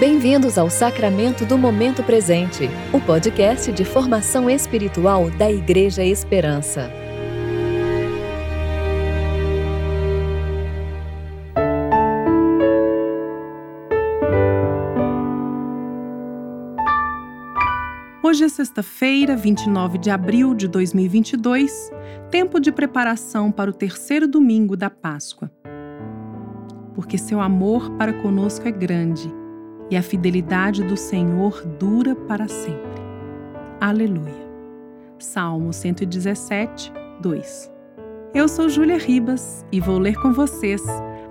Bem-vindos ao Sacramento do Momento Presente, o podcast de formação espiritual da Igreja Esperança. Hoje é sexta-feira, 29 de abril de 2022, tempo de preparação para o terceiro domingo da Páscoa. Porque seu amor para conosco é grande e a fidelidade do Senhor dura para sempre. Aleluia. Salmo 117, 2. Eu sou Júlia Ribas e vou ler com vocês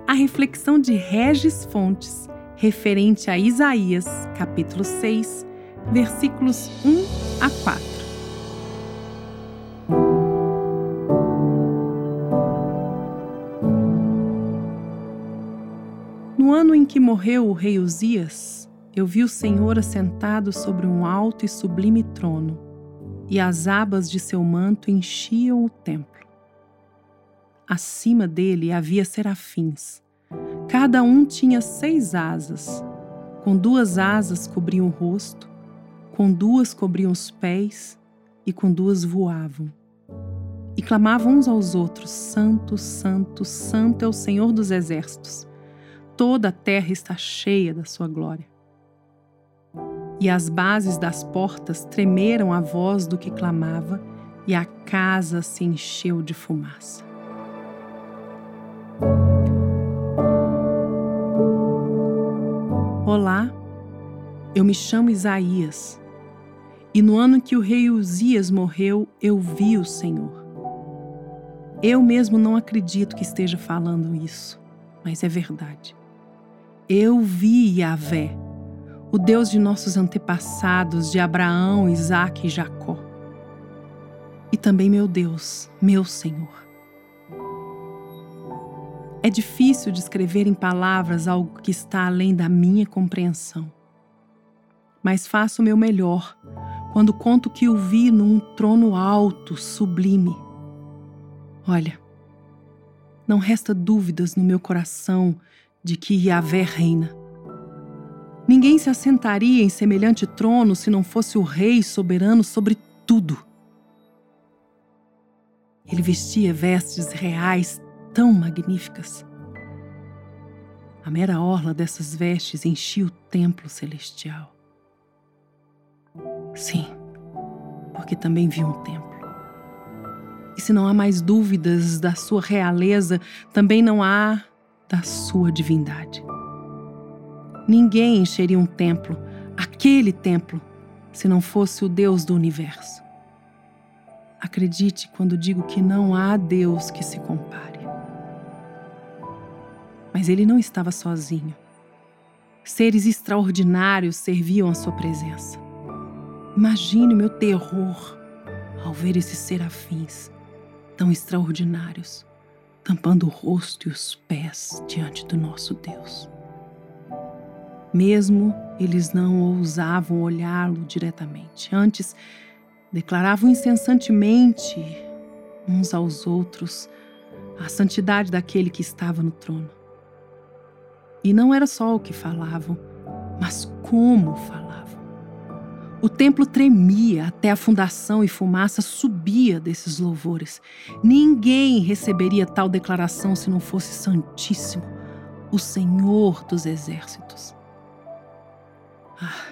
a reflexão de Regis Fontes referente a Isaías, capítulo 6, versículos 1 a 4. Que morreu o rei Uzias, eu vi o Senhor assentado sobre um alto e sublime trono, e as abas de seu manto enchiam o templo. Acima dele havia serafins. Cada um tinha seis asas. Com duas asas cobriam o rosto, com duas cobriam os pés e com duas voavam. E clamavam uns aos outros: Santo, Santo, Santo é o Senhor dos exércitos. Toda a terra está cheia da sua glória. E as bases das portas tremeram à voz do que clamava, e a casa se encheu de fumaça. Olá, eu me chamo Isaías e no ano que o rei Uzias morreu, eu vi o Senhor. Eu mesmo não acredito que esteja falando isso, mas é verdade. Eu vi Yahvé, o Deus de nossos antepassados, de Abraão, Isaque e Jacó. E também meu Deus, meu Senhor. É difícil descrever em palavras algo que está além da minha compreensão. Mas faço o meu melhor quando conto que o vi num trono alto, sublime. Olha, não resta dúvidas no meu coração de que Yahvé reina. Ninguém se assentaria em semelhante trono se não fosse o Rei soberano sobre tudo. Ele vestia vestes reais tão magníficas. A mera orla dessas vestes enchia o templo celestial. Sim, porque também vi um templo. E se não há mais dúvidas da sua realeza, também não há da sua divindade. Ninguém encheria um templo, aquele templo, se não fosse o Deus do universo. Acredite quando digo que não há Deus que se compare. Mas ele não estava sozinho. Seres extraordinários serviam a sua presença. Imagine o meu terror ao ver esses serafins tão extraordinários, tampando o rosto e os pés diante do nosso Deus. Mesmo eles não ousavam olhá-lo diretamente, antes declaravam incessantemente uns aos outros a santidade daquele que estava no trono. E não era só o que falavam, mas como falavam. O templo tremia até a fundação e fumaça subia desses louvores. Ninguém receberia tal declaração se não fosse Santíssimo, o Senhor dos Exércitos. Ah,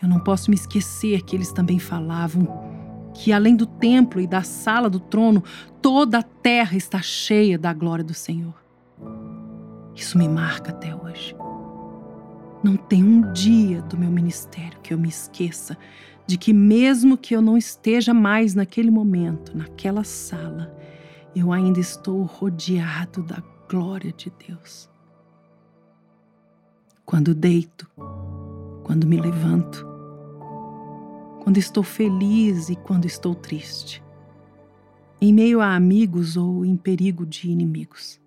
eu não posso me esquecer que eles também falavam que, além do templo e da sala do trono, toda a terra está cheia da glória do Senhor. Isso me marca até hoje. Não tem um dia do meu ministério que eu me esqueça de que, mesmo que eu não esteja mais naquele momento, naquela sala, eu ainda estou rodeado da glória de Deus. Quando deito, quando me levanto, quando estou feliz e quando estou triste, em meio a amigos ou em perigo de inimigos,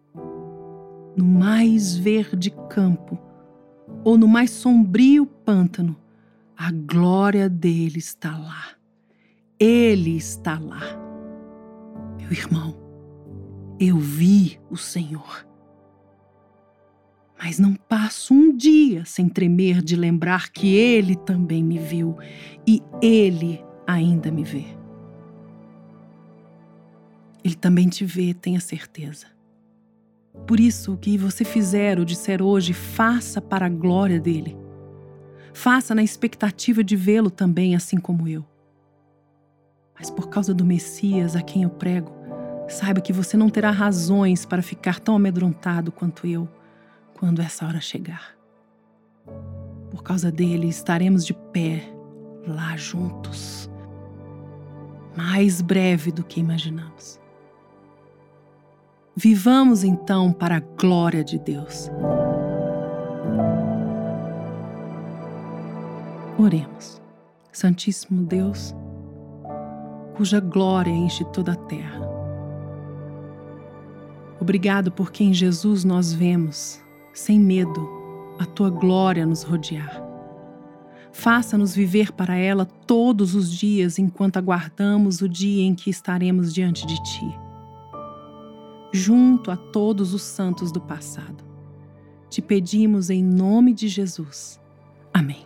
no mais verde campo, ou no mais sombrio pântano, a glória dele está lá. Ele está lá. Meu irmão, eu vi o Senhor. mas não passo um dia sem tremer de lembrar que Ele também me viu e Ele ainda me vê. Ele também te vê, tenha certeza. Por isso, o que você fizer ou disser hoje, faça para a glória dele. Faça na expectativa de vê-lo também, assim como eu. Mas por causa do Messias a quem eu prego, saiba que você não terá razões para ficar tão amedrontado quanto eu quando essa hora chegar. Por causa dele, estaremos de pé lá juntos, mais breve do que imaginamos. Vivamos então para a glória de Deus. Oremos. Santíssimo Deus, cuja glória enche toda a terra. Obrigado porque em Jesus nós vemos sem medo, a tua glória nos rodear. Faça-nos viver para ela todos os dias enquanto aguardamos o dia em que estaremos diante de ti, junto a todos os santos do passado. Te pedimos em nome de Jesus. Amém.